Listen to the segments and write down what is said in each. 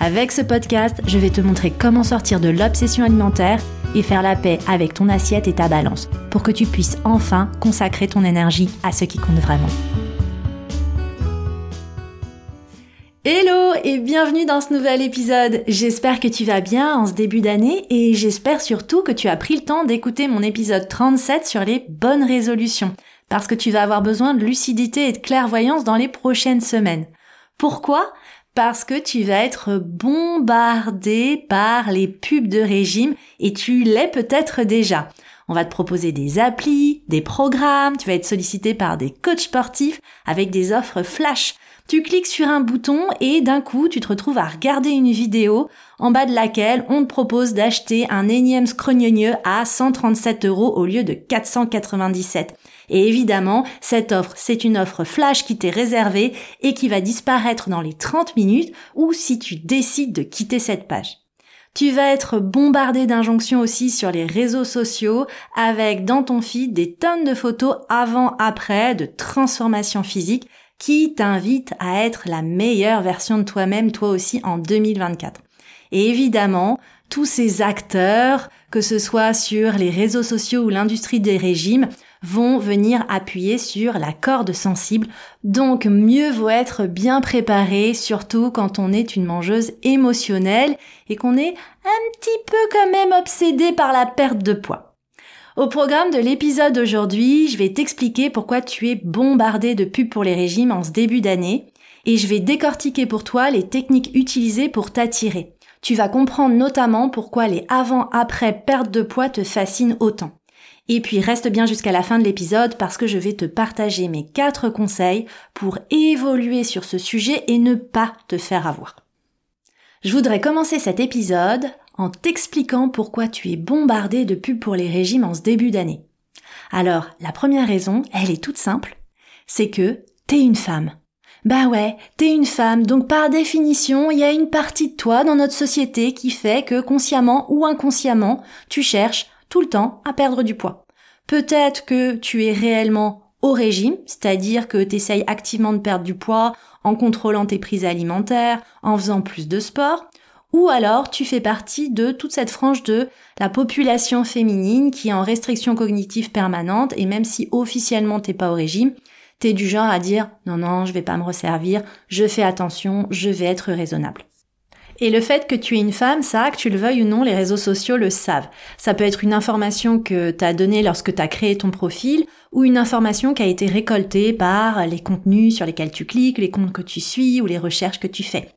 Avec ce podcast, je vais te montrer comment sortir de l'obsession alimentaire et faire la paix avec ton assiette et ta balance pour que tu puisses enfin consacrer ton énergie à ce qui compte vraiment. Hello et bienvenue dans ce nouvel épisode. J'espère que tu vas bien en ce début d'année et j'espère surtout que tu as pris le temps d'écouter mon épisode 37 sur les bonnes résolutions parce que tu vas avoir besoin de lucidité et de clairvoyance dans les prochaines semaines. Pourquoi? Parce que tu vas être bombardé par les pubs de régime et tu l'es peut-être déjà. On va te proposer des applis, des programmes, tu vas être sollicité par des coachs sportifs avec des offres flash. Tu cliques sur un bouton et d'un coup, tu te retrouves à regarder une vidéo en bas de laquelle on te propose d'acheter un énième scrognonieux à 137 euros au lieu de 497. Et évidemment, cette offre, c'est une offre flash qui t'est réservée et qui va disparaître dans les 30 minutes ou si tu décides de quitter cette page. Tu vas être bombardé d'injonctions aussi sur les réseaux sociaux avec dans ton feed des tonnes de photos avant-après de transformation physique qui t'invitent à être la meilleure version de toi-même toi aussi en 2024. Et évidemment, tous ces acteurs, que ce soit sur les réseaux sociaux ou l'industrie des régimes, vont venir appuyer sur la corde sensible. Donc mieux vaut être bien préparé, surtout quand on est une mangeuse émotionnelle et qu'on est un petit peu quand même obsédé par la perte de poids. Au programme de l'épisode d'aujourd'hui, je vais t'expliquer pourquoi tu es bombardé de pubs pour les régimes en ce début d'année et je vais décortiquer pour toi les techniques utilisées pour t'attirer. Tu vas comprendre notamment pourquoi les avant-après perte de poids te fascinent autant. Et puis reste bien jusqu'à la fin de l'épisode parce que je vais te partager mes quatre conseils pour évoluer sur ce sujet et ne pas te faire avoir. Je voudrais commencer cet épisode en t'expliquant pourquoi tu es bombardé de pubs pour les régimes en ce début d'année. Alors, la première raison, elle est toute simple, c'est que t'es une femme. Bah ouais, t'es une femme, donc par définition, il y a une partie de toi dans notre société qui fait que consciemment ou inconsciemment, tu cherches tout le temps à perdre du poids. Peut-être que tu es réellement au régime, c'est-à-dire que tu activement de perdre du poids en contrôlant tes prises alimentaires, en faisant plus de sport, ou alors tu fais partie de toute cette frange de la population féminine qui est en restriction cognitive permanente et même si officiellement t'es pas au régime, t'es du genre à dire non non je vais pas me resservir, je fais attention, je vais être raisonnable. Et le fait que tu es une femme, ça, que tu le veuilles ou non, les réseaux sociaux le savent. Ça peut être une information que tu as donnée lorsque tu as créé ton profil ou une information qui a été récoltée par les contenus sur lesquels tu cliques, les comptes que tu suis ou les recherches que tu fais.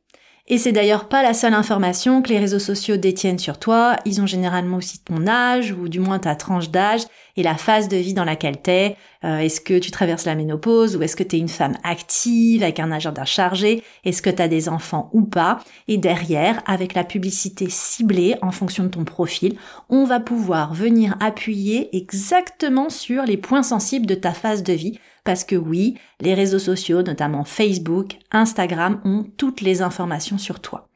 Et c'est d'ailleurs pas la seule information que les réseaux sociaux détiennent sur toi, ils ont généralement aussi ton âge, ou du moins ta tranche d'âge, et la phase de vie dans laquelle t'es. Euh, est-ce que tu traverses la ménopause, ou est-ce que t'es une femme active, avec un agenda chargé, est-ce que t'as des enfants ou pas? Et derrière, avec la publicité ciblée en fonction de ton profil, on va pouvoir venir appuyer exactement sur les points sensibles de ta phase de vie parce que oui, les réseaux sociaux, notamment Facebook, Instagram, ont toutes les informations sur toi.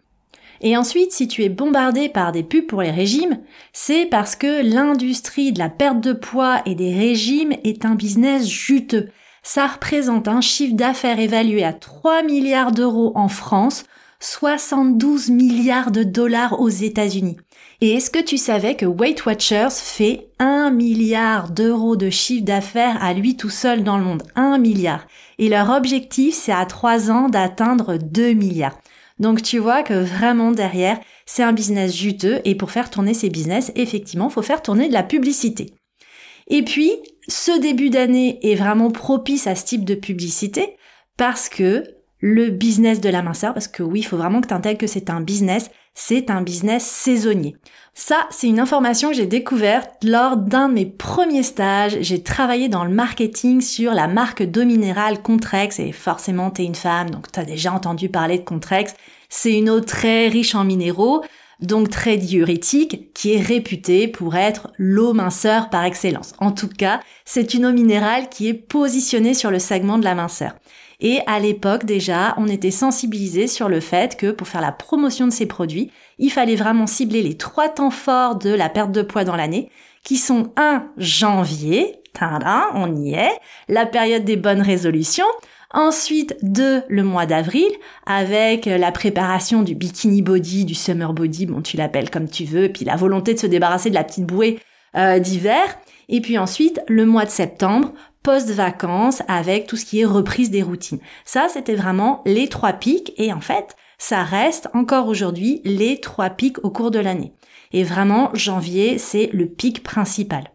Et ensuite, si tu es bombardé par des pubs pour les régimes, c'est parce que l'industrie de la perte de poids et des régimes est un business juteux. Ça représente un chiffre d'affaires évalué à 3 milliards d'euros en France, 72 milliards de dollars aux États-Unis. Et est-ce que tu savais que Weight Watchers fait 1 milliard d'euros de chiffre d'affaires à lui tout seul dans le monde? 1 milliard. Et leur objectif, c'est à 3 ans d'atteindre 2 milliards. Donc tu vois que vraiment derrière, c'est un business juteux et pour faire tourner ces business, effectivement, faut faire tourner de la publicité. Et puis, ce début d'année est vraiment propice à ce type de publicité parce que le business de la minceur, parce que oui, il faut vraiment que tu intègres que c'est un business, c'est un business saisonnier. Ça, c'est une information que j'ai découverte lors d'un de mes premiers stages. J'ai travaillé dans le marketing sur la marque d'eau minérale Contrex, et forcément, t'es une femme, donc t'as déjà entendu parler de Contrex. C'est une eau très riche en minéraux, donc très diurétique, qui est réputée pour être l'eau minceur par excellence. En tout cas, c'est une eau minérale qui est positionnée sur le segment de la minceur. Et à l'époque déjà, on était sensibilisé sur le fait que pour faire la promotion de ces produits, il fallait vraiment cibler les trois temps forts de la perte de poids dans l'année, qui sont un janvier, on y est, la période des bonnes résolutions, Ensuite, deux, le mois d'avril, avec la préparation du bikini body, du summer body, bon, tu l'appelles comme tu veux, puis la volonté de se débarrasser de la petite bouée euh, d'hiver. Et puis ensuite, le mois de septembre, post-vacances, avec tout ce qui est reprise des routines. Ça, c'était vraiment les trois pics, et en fait, ça reste encore aujourd'hui les trois pics au cours de l'année. Et vraiment, janvier, c'est le pic principal.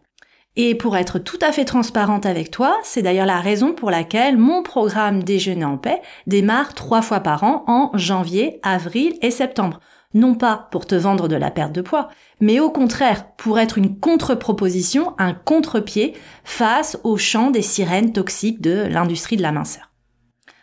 Et pour être tout à fait transparente avec toi, c'est d'ailleurs la raison pour laquelle mon programme Déjeuner en paix démarre trois fois par an en janvier, avril et septembre. Non pas pour te vendre de la perte de poids, mais au contraire pour être une contre-proposition, un contre-pied face au champ des sirènes toxiques de l'industrie de la minceur.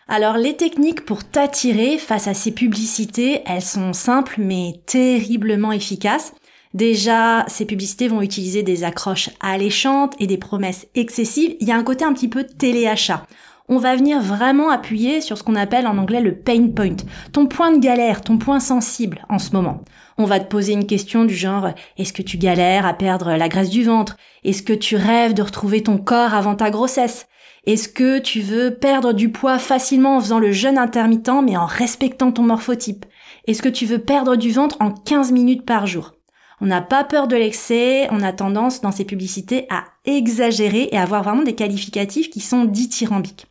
Alors les techniques pour t'attirer face à ces publicités, elles sont simples mais terriblement efficaces. Déjà, ces publicités vont utiliser des accroches alléchantes et des promesses excessives. Il y a un côté un petit peu téléachat. On va venir vraiment appuyer sur ce qu'on appelle en anglais le pain point, ton point de galère, ton point sensible en ce moment. On va te poser une question du genre est-ce que tu galères à perdre la graisse du ventre? Est-ce que tu rêves de retrouver ton corps avant ta grossesse? Est-ce que tu veux perdre du poids facilement en faisant le jeûne intermittent mais en respectant ton morphotype? Est-ce que tu veux perdre du ventre en 15 minutes par jour? On n'a pas peur de l'excès, on a tendance dans ces publicités à exagérer et à avoir vraiment des qualificatifs qui sont dithyrambiques.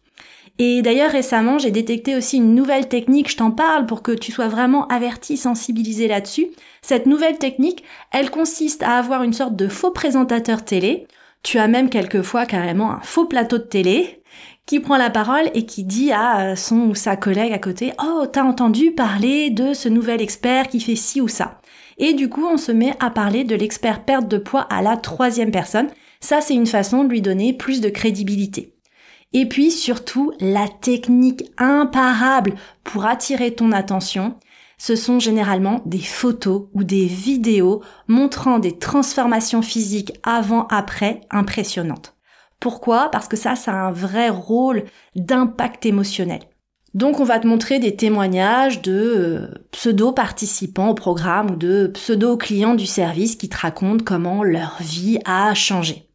Et d'ailleurs récemment, j'ai détecté aussi une nouvelle technique, je t'en parle pour que tu sois vraiment averti, sensibilisé là-dessus. Cette nouvelle technique, elle consiste à avoir une sorte de faux présentateur télé. Tu as même quelquefois carrément un faux plateau de télé qui prend la parole et qui dit à son ou sa collègue à côté "Oh, t'as entendu parler de ce nouvel expert qui fait ci ou ça?" Et du coup, on se met à parler de l'expert perte de poids à la troisième personne. Ça, c'est une façon de lui donner plus de crédibilité. Et puis surtout, la technique imparable pour attirer ton attention, ce sont généralement des photos ou des vidéos montrant des transformations physiques avant-après impressionnantes. Pourquoi? Parce que ça, ça a un vrai rôle d'impact émotionnel. Donc on va te montrer des témoignages de euh, pseudo-participants au programme ou de pseudo-clients du service qui te racontent comment leur vie a changé.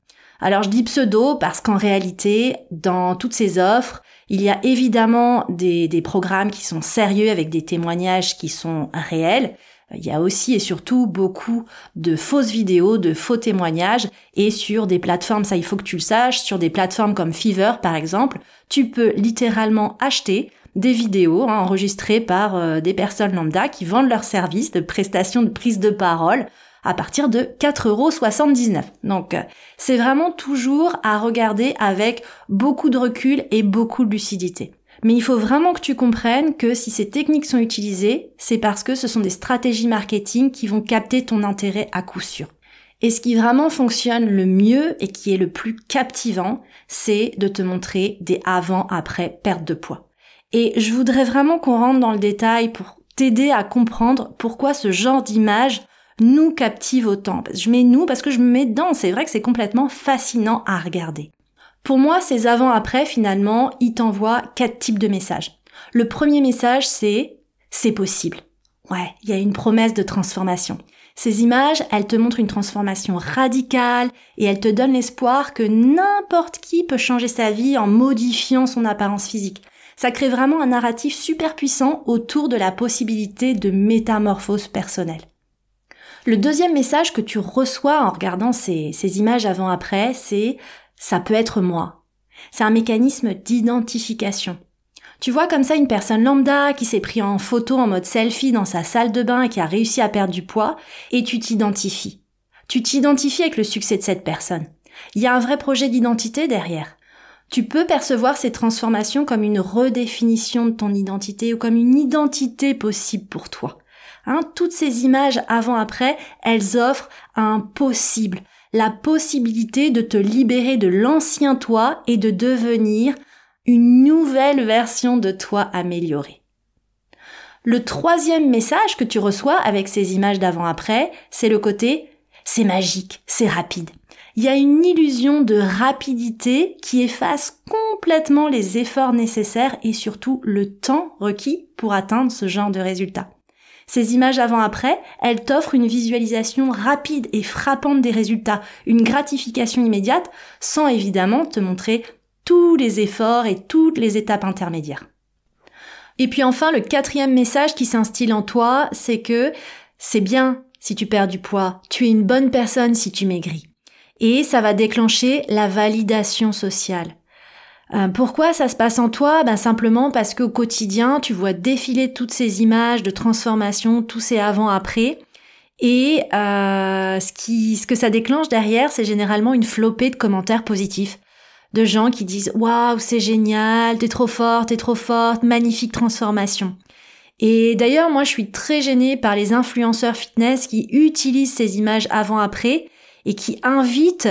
Alors je dis pseudo parce qu'en réalité, dans toutes ces offres, il y a évidemment des, des programmes qui sont sérieux avec des témoignages qui sont réels, il y a aussi et surtout beaucoup de fausses vidéos, de faux témoignages et sur des plateformes, ça il faut que tu le saches, sur des plateformes comme Fiverr par exemple, tu peux littéralement acheter des vidéos hein, enregistrées par euh, des personnes lambda qui vendent leurs services de prestation de prise de parole à partir de 4,79€. Donc euh, c'est vraiment toujours à regarder avec beaucoup de recul et beaucoup de lucidité. Mais il faut vraiment que tu comprennes que si ces techniques sont utilisées, c'est parce que ce sont des stratégies marketing qui vont capter ton intérêt à coup sûr. Et ce qui vraiment fonctionne le mieux et qui est le plus captivant, c'est de te montrer des avant-après perte de poids. Et je voudrais vraiment qu'on rentre dans le détail pour t'aider à comprendre pourquoi ce genre d'image nous captive autant. Je mets nous parce que je me mets dedans. C'est vrai que c'est complètement fascinant à regarder. Pour moi, ces avant-après, finalement, ils t'envoient quatre types de messages. Le premier message, c'est c'est possible. Ouais, il y a une promesse de transformation. Ces images, elles te montrent une transformation radicale et elles te donnent l'espoir que n'importe qui peut changer sa vie en modifiant son apparence physique. Ça crée vraiment un narratif super puissant autour de la possibilité de métamorphose personnelle. Le deuxième message que tu reçois en regardant ces, images avant-après, c'est ça peut être moi. C'est un mécanisme d'identification. Tu vois comme ça une personne lambda qui s'est pris en photo en mode selfie dans sa salle de bain et qui a réussi à perdre du poids, et tu t'identifies. Tu t'identifies avec le succès de cette personne. Il y a un vrai projet d'identité derrière. Tu peux percevoir ces transformations comme une redéfinition de ton identité ou comme une identité possible pour toi. Hein, toutes ces images avant-après, elles offrent un possible, la possibilité de te libérer de l'ancien toi et de devenir une nouvelle version de toi améliorée. Le troisième message que tu reçois avec ces images d'avant-après, c'est le côté c'est magique, c'est rapide. Il y a une illusion de rapidité qui efface complètement les efforts nécessaires et surtout le temps requis pour atteindre ce genre de résultat. Ces images avant-après, elles t'offrent une visualisation rapide et frappante des résultats, une gratification immédiate, sans évidemment te montrer tous les efforts et toutes les étapes intermédiaires. Et puis enfin, le quatrième message qui s'instille en toi, c'est que c'est bien si tu perds du poids, tu es une bonne personne si tu maigris. Et ça va déclencher la validation sociale. Euh, pourquoi ça se passe en toi? Ben simplement parce qu'au quotidien, tu vois défiler toutes ces images de transformation, tous ces avant-après. Et euh, ce, qui, ce que ça déclenche derrière, c'est généralement une flopée de commentaires positifs. De gens qui disent Waouh, c'est génial, t'es trop forte, t'es trop forte, magnifique transformation. Et d'ailleurs, moi, je suis très gênée par les influenceurs fitness qui utilisent ces images avant-après et qui invitent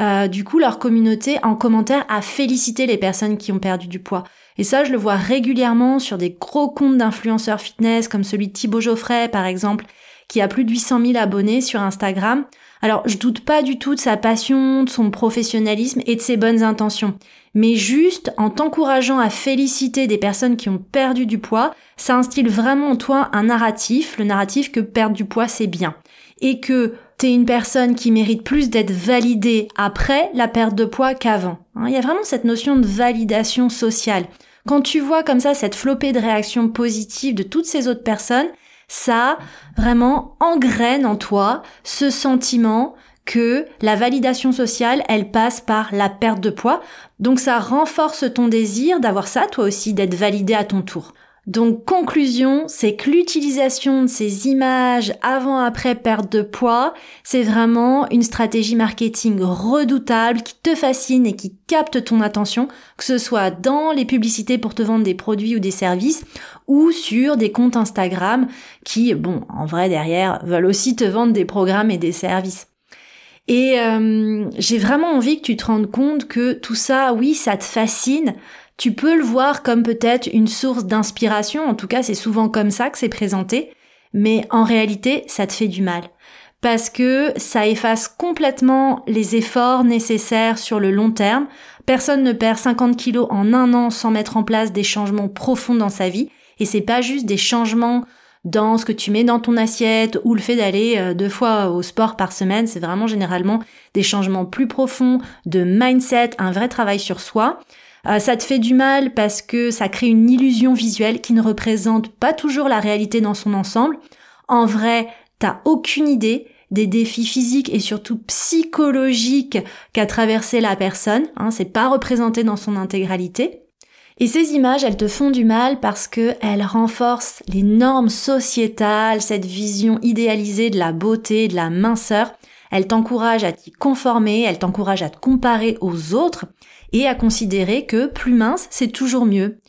euh, du coup leur communauté en commentaire à féliciter les personnes qui ont perdu du poids. Et ça, je le vois régulièrement sur des gros comptes d'influenceurs fitness comme celui de Thibaut Geoffrey par exemple, qui a plus de 800 000 abonnés sur Instagram. Alors, je doute pas du tout de sa passion, de son professionnalisme et de ses bonnes intentions. Mais juste en t'encourageant à féliciter des personnes qui ont perdu du poids, ça instille vraiment en toi un narratif, le narratif que perdre du poids c'est bien. Et que t'es une personne qui mérite plus d'être validée après la perte de poids qu'avant. Hein, il y a vraiment cette notion de validation sociale. Quand tu vois comme ça cette flopée de réactions positives de toutes ces autres personnes, ça vraiment engraine en toi ce sentiment que la validation sociale, elle passe par la perte de poids. Donc ça renforce ton désir d'avoir ça toi aussi, d'être validé à ton tour. Donc conclusion, c'est que l'utilisation de ces images avant-après perte de poids, c'est vraiment une stratégie marketing redoutable qui te fascine et qui capte ton attention, que ce soit dans les publicités pour te vendre des produits ou des services ou sur des comptes Instagram qui, bon, en vrai derrière, veulent aussi te vendre des programmes et des services. Et euh, j'ai vraiment envie que tu te rendes compte que tout ça, oui, ça te fascine, tu peux le voir comme peut-être une source d'inspiration, en tout cas c'est souvent comme ça que c'est présenté, mais en réalité ça te fait du mal. Parce que ça efface complètement les efforts nécessaires sur le long terme. Personne ne perd 50 kilos en un an sans mettre en place des changements profonds dans sa vie. Et c'est pas juste des changements dans ce que tu mets dans ton assiette ou le fait d'aller euh, deux fois au sport par semaine, c'est vraiment généralement des changements plus profonds de mindset, un vrai travail sur soi. Euh, ça te fait du mal parce que ça crée une illusion visuelle qui ne représente pas toujours la réalité dans son ensemble. En vrai, t'as aucune idée des défis physiques et surtout psychologiques qu'a traversé la personne. Hein, c'est pas représenté dans son intégralité. Et ces images, elles te font du mal parce que elles renforcent les normes sociétales, cette vision idéalisée de la beauté, de la minceur. Elles t'encouragent à t'y conformer, elles t'encouragent à te comparer aux autres et à considérer que plus mince, c'est toujours mieux.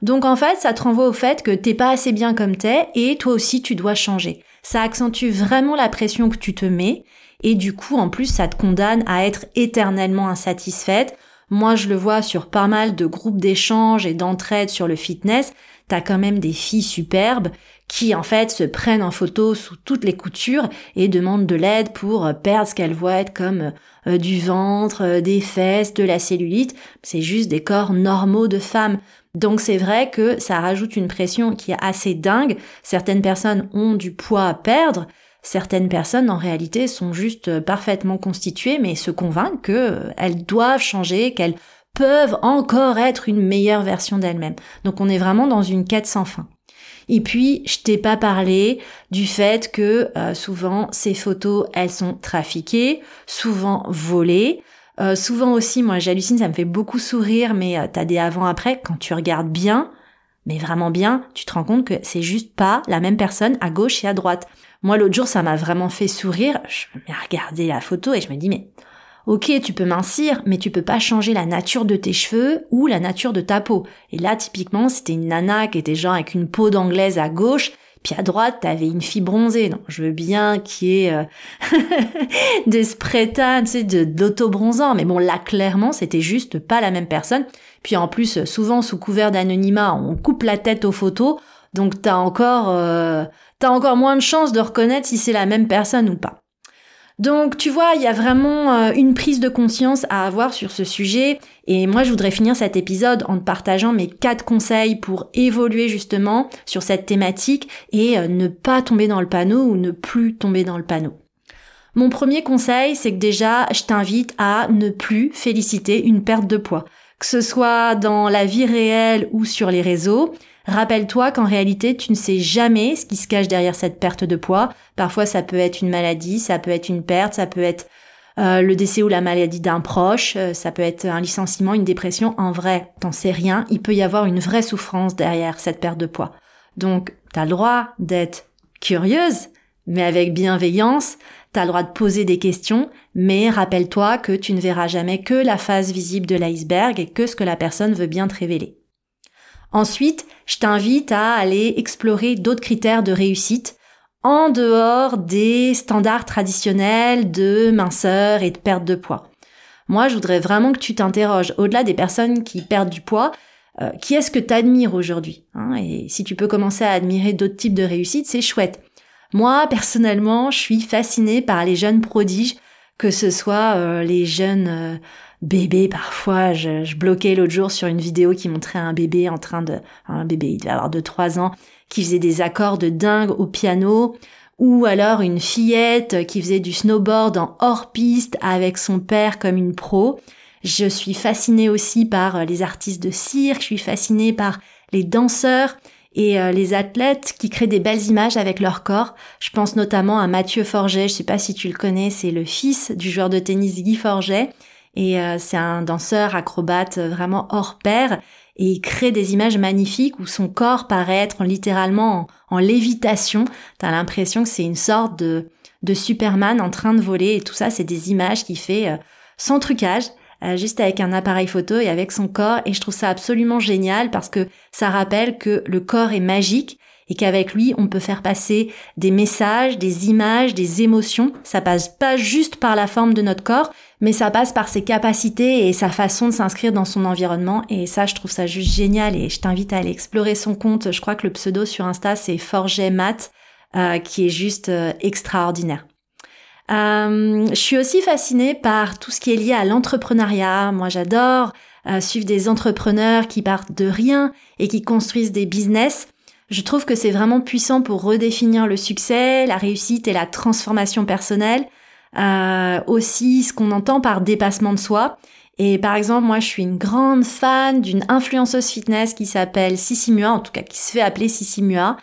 Donc en fait, ça te renvoie au fait que t'es pas assez bien comme t'es et toi aussi tu dois changer. Ça accentue vraiment la pression que tu te mets et du coup en plus ça te condamne à être éternellement insatisfaite. Moi je le vois sur pas mal de groupes d'échange et d'entraide sur le fitness, t'as quand même des filles superbes qui en fait se prennent en photo sous toutes les coutures et demandent de l'aide pour perdre ce qu'elles voient être comme euh, du ventre, euh, des fesses, de la cellulite. C'est juste des corps normaux de femmes. Donc c'est vrai que ça rajoute une pression qui est assez dingue. Certaines personnes ont du poids à perdre. Certaines personnes en réalité sont juste parfaitement constituées mais se convainquent qu'elles doivent changer, qu'elles peuvent encore être une meilleure version d'elles-mêmes. Donc on est vraiment dans une quête sans fin. Et puis, je t'ai pas parlé du fait que euh, souvent ces photos, elles sont trafiquées, souvent volées. Euh, souvent aussi, moi j'hallucine, ça me fait beaucoup sourire, mais euh, t'as des avant-après, quand tu regardes bien, mais vraiment bien, tu te rends compte que c'est juste pas la même personne à gauche et à droite. Moi l'autre jour, ça m'a vraiment fait sourire, je me la photo et je me dis, mais Ok, tu peux mincir, mais tu peux pas changer la nature de tes cheveux ou la nature de ta peau. Et là, typiquement, c'était une nana qui était genre avec une peau d'anglaise à gauche, puis à droite, t'avais une fille bronzée. Non, je veux bien qu'il y ait euh, des spray tu sais, d'auto-bronzant. Mais bon, là, clairement, c'était juste pas la même personne. Puis en plus, souvent, sous couvert d'anonymat, on coupe la tête aux photos. Donc t'as encore, euh, t'as encore moins de chances de reconnaître si c'est la même personne ou pas. Donc tu vois, il y a vraiment euh, une prise de conscience à avoir sur ce sujet et moi je voudrais finir cet épisode en te partageant mes quatre conseils pour évoluer justement sur cette thématique et euh, ne pas tomber dans le panneau ou ne plus tomber dans le panneau. Mon premier conseil, c'est que déjà, je t'invite à ne plus féliciter une perte de poids, que ce soit dans la vie réelle ou sur les réseaux. Rappelle-toi qu'en réalité, tu ne sais jamais ce qui se cache derrière cette perte de poids. Parfois, ça peut être une maladie, ça peut être une perte, ça peut être euh, le décès ou la maladie d'un proche, euh, ça peut être un licenciement, une dépression. En vrai, t'en sais rien. Il peut y avoir une vraie souffrance derrière cette perte de poids. Donc, t'as le droit d'être curieuse, mais avec bienveillance. T'as le droit de poser des questions, mais rappelle-toi que tu ne verras jamais que la face visible de l'iceberg et que ce que la personne veut bien te révéler. Ensuite, je t'invite à aller explorer d'autres critères de réussite en dehors des standards traditionnels de minceur et de perte de poids. Moi, je voudrais vraiment que tu t'interroges, au-delà des personnes qui perdent du poids, euh, qui est-ce que tu admires aujourd'hui hein? Et si tu peux commencer à admirer d'autres types de réussite, c'est chouette. Moi, personnellement, je suis fascinée par les jeunes prodiges, que ce soit euh, les jeunes euh, bébé parfois. Je, je bloquais l'autre jour sur une vidéo qui montrait un bébé en train de... Un bébé, il devait avoir 2-3 ans, qui faisait des accords de dingue au piano. Ou alors une fillette qui faisait du snowboard en hors-piste avec son père comme une pro. Je suis fascinée aussi par les artistes de cirque, je suis fascinée par les danseurs et euh, les athlètes qui créent des belles images avec leur corps. Je pense notamment à Mathieu Forget, je sais pas si tu le connais, c'est le fils du joueur de tennis Guy Forget et euh, c'est un danseur acrobate vraiment hors pair et il crée des images magnifiques où son corps paraît être littéralement en, lévitation. T'as l'impression que c'est une sorte de, de Superman en train de voler et tout ça, c'est des images qu'il fait euh, sans trucage, euh, juste avec un appareil photo et avec son corps et je trouve ça absolument génial parce que ça rappelle que le corps est magique et qu'avec lui, on peut faire passer des messages, des images, des émotions. Ça passe pas juste par la forme de notre corps, mais ça passe par ses capacités et sa façon de s'inscrire dans son environnement. Et ça, je trouve ça juste génial et je t'invite à aller explorer son compte. Je crois que le pseudo sur Insta, c'est Forget Math, euh, qui est juste euh, extraordinaire. Euh, je suis aussi fascinée par tout ce qui est lié à l'entrepreneuriat. Moi, j'adore suivre des entrepreneurs qui partent de rien et qui construisent des business. Je trouve que c'est vraiment puissant pour redéfinir le succès, la réussite et la transformation personnelle. Euh, aussi ce qu'on entend par dépassement de soi. Et par exemple, moi, je suis une grande fan d'une influenceuse fitness qui s'appelle Sissi Mua, en tout cas qui se fait appeler Sissi Mua,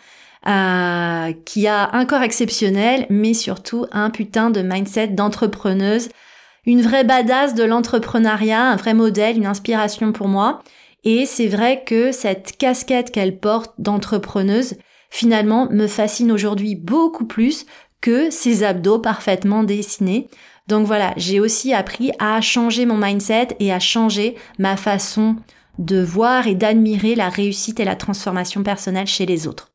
euh, qui a un corps exceptionnel, mais surtout un putain de mindset d'entrepreneuse, une vraie badass de l'entrepreneuriat, un vrai modèle, une inspiration pour moi. Et c'est vrai que cette casquette qu'elle porte d'entrepreneuse, finalement, me fascine aujourd'hui beaucoup plus que ses abdos parfaitement dessinés. Donc voilà, j'ai aussi appris à changer mon mindset et à changer ma façon de voir et d'admirer la réussite et la transformation personnelle chez les autres.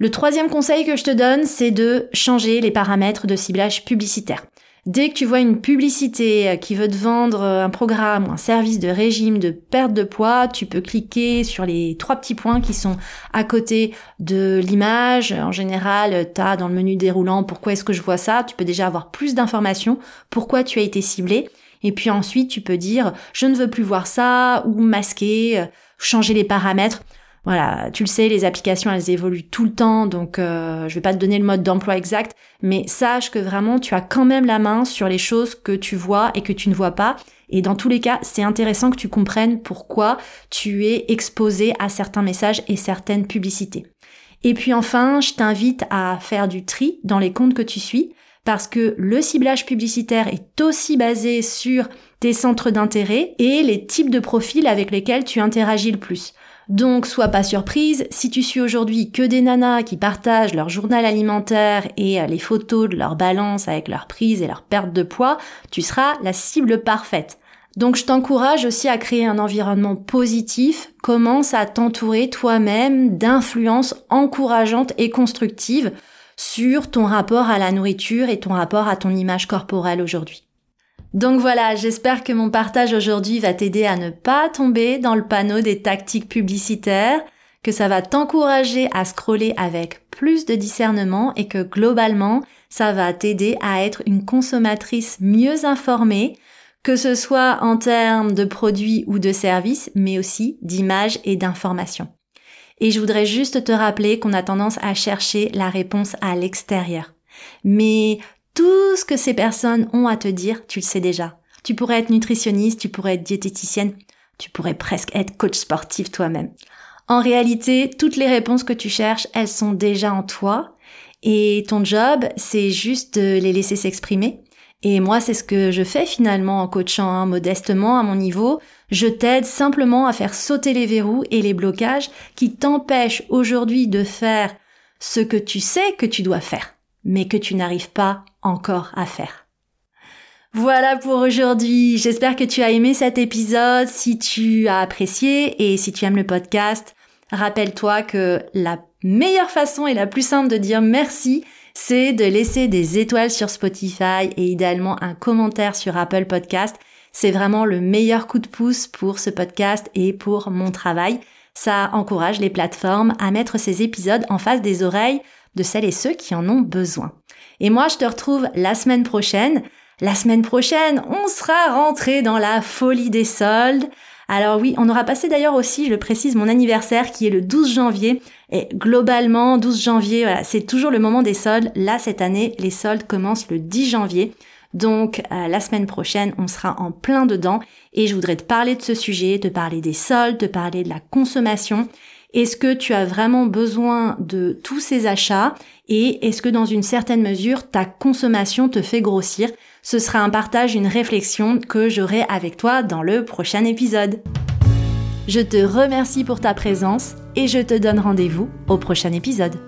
Le troisième conseil que je te donne, c'est de changer les paramètres de ciblage publicitaire. Dès que tu vois une publicité euh, qui veut te vendre euh, un programme ou un service de régime de perte de poids, tu peux cliquer sur les trois petits points qui sont à côté de l'image. En général, tu as dans le menu déroulant pourquoi est-ce que je vois ça? Tu peux déjà avoir plus d'informations, pourquoi tu as été ciblé. Et puis ensuite, tu peux dire je ne veux plus voir ça ou masquer, euh, changer les paramètres. Voilà, tu le sais, les applications elles évoluent tout le temps, donc euh, je vais pas te donner le mode d'emploi exact, mais sache que vraiment tu as quand même la main sur les choses que tu vois et que tu ne vois pas. Et dans tous les cas, c'est intéressant que tu comprennes pourquoi tu es exposé à certains messages et certaines publicités. Et puis enfin, je t'invite à faire du tri dans les comptes que tu suis, parce que le ciblage publicitaire est aussi basé sur tes centres d'intérêt et les types de profils avec lesquels tu interagis le plus. Donc, sois pas surprise, si tu suis aujourd'hui que des nanas qui partagent leur journal alimentaire et euh, les photos de leur balance avec leur prise et leur perte de poids, tu seras la cible parfaite. Donc, je t'encourage aussi à créer un environnement positif, commence à t'entourer toi-même d'influences encourageantes et constructives sur ton rapport à la nourriture et ton rapport à ton image corporelle aujourd'hui. Donc voilà, j'espère que mon partage aujourd'hui va t'aider à ne pas tomber dans le panneau des tactiques publicitaires, que ça va t'encourager à scroller avec plus de discernement et que globalement, ça va t'aider à être une consommatrice mieux informée, que ce soit en termes de produits ou de services, mais aussi d'images et d'informations. Et je voudrais juste te rappeler qu'on a tendance à chercher la réponse à l'extérieur. Mais tout ce que ces personnes ont à te dire, tu le sais déjà. Tu pourrais être nutritionniste, tu pourrais être diététicienne, tu pourrais presque être coach sportif toi-même. En réalité, toutes les réponses que tu cherches, elles sont déjà en toi. Et ton job, c'est juste de les laisser s'exprimer. Et moi, c'est ce que je fais finalement en coachant hein, modestement à mon niveau. Je t'aide simplement à faire sauter les verrous et les blocages qui t'empêchent aujourd'hui de faire ce que tu sais que tu dois faire mais que tu n'arrives pas encore à faire. Voilà pour aujourd'hui. J'espère que tu as aimé cet épisode. Si tu as apprécié et si tu aimes le podcast, rappelle-toi que la meilleure façon et la plus simple de dire merci, c'est de laisser des étoiles sur Spotify et idéalement un commentaire sur Apple Podcast. C'est vraiment le meilleur coup de pouce pour ce podcast et pour mon travail. Ça encourage les plateformes à mettre ces épisodes en face des oreilles de celles et ceux qui en ont besoin. Et moi, je te retrouve la semaine prochaine. La semaine prochaine, on sera rentré dans la folie des soldes. Alors oui, on aura passé d'ailleurs aussi, je le précise, mon anniversaire qui est le 12 janvier. Et globalement, 12 janvier, voilà, c'est toujours le moment des soldes. Là, cette année, les soldes commencent le 10 janvier. Donc euh, la semaine prochaine, on sera en plein dedans et je voudrais te parler de ce sujet, te parler des soldes, te parler de la consommation est-ce que tu as vraiment besoin de tous ces achats et est-ce que dans une certaine mesure ta consommation te fait grossir? Ce sera un partage, une réflexion que j'aurai avec toi dans le prochain épisode. Je te remercie pour ta présence et je te donne rendez-vous au prochain épisode.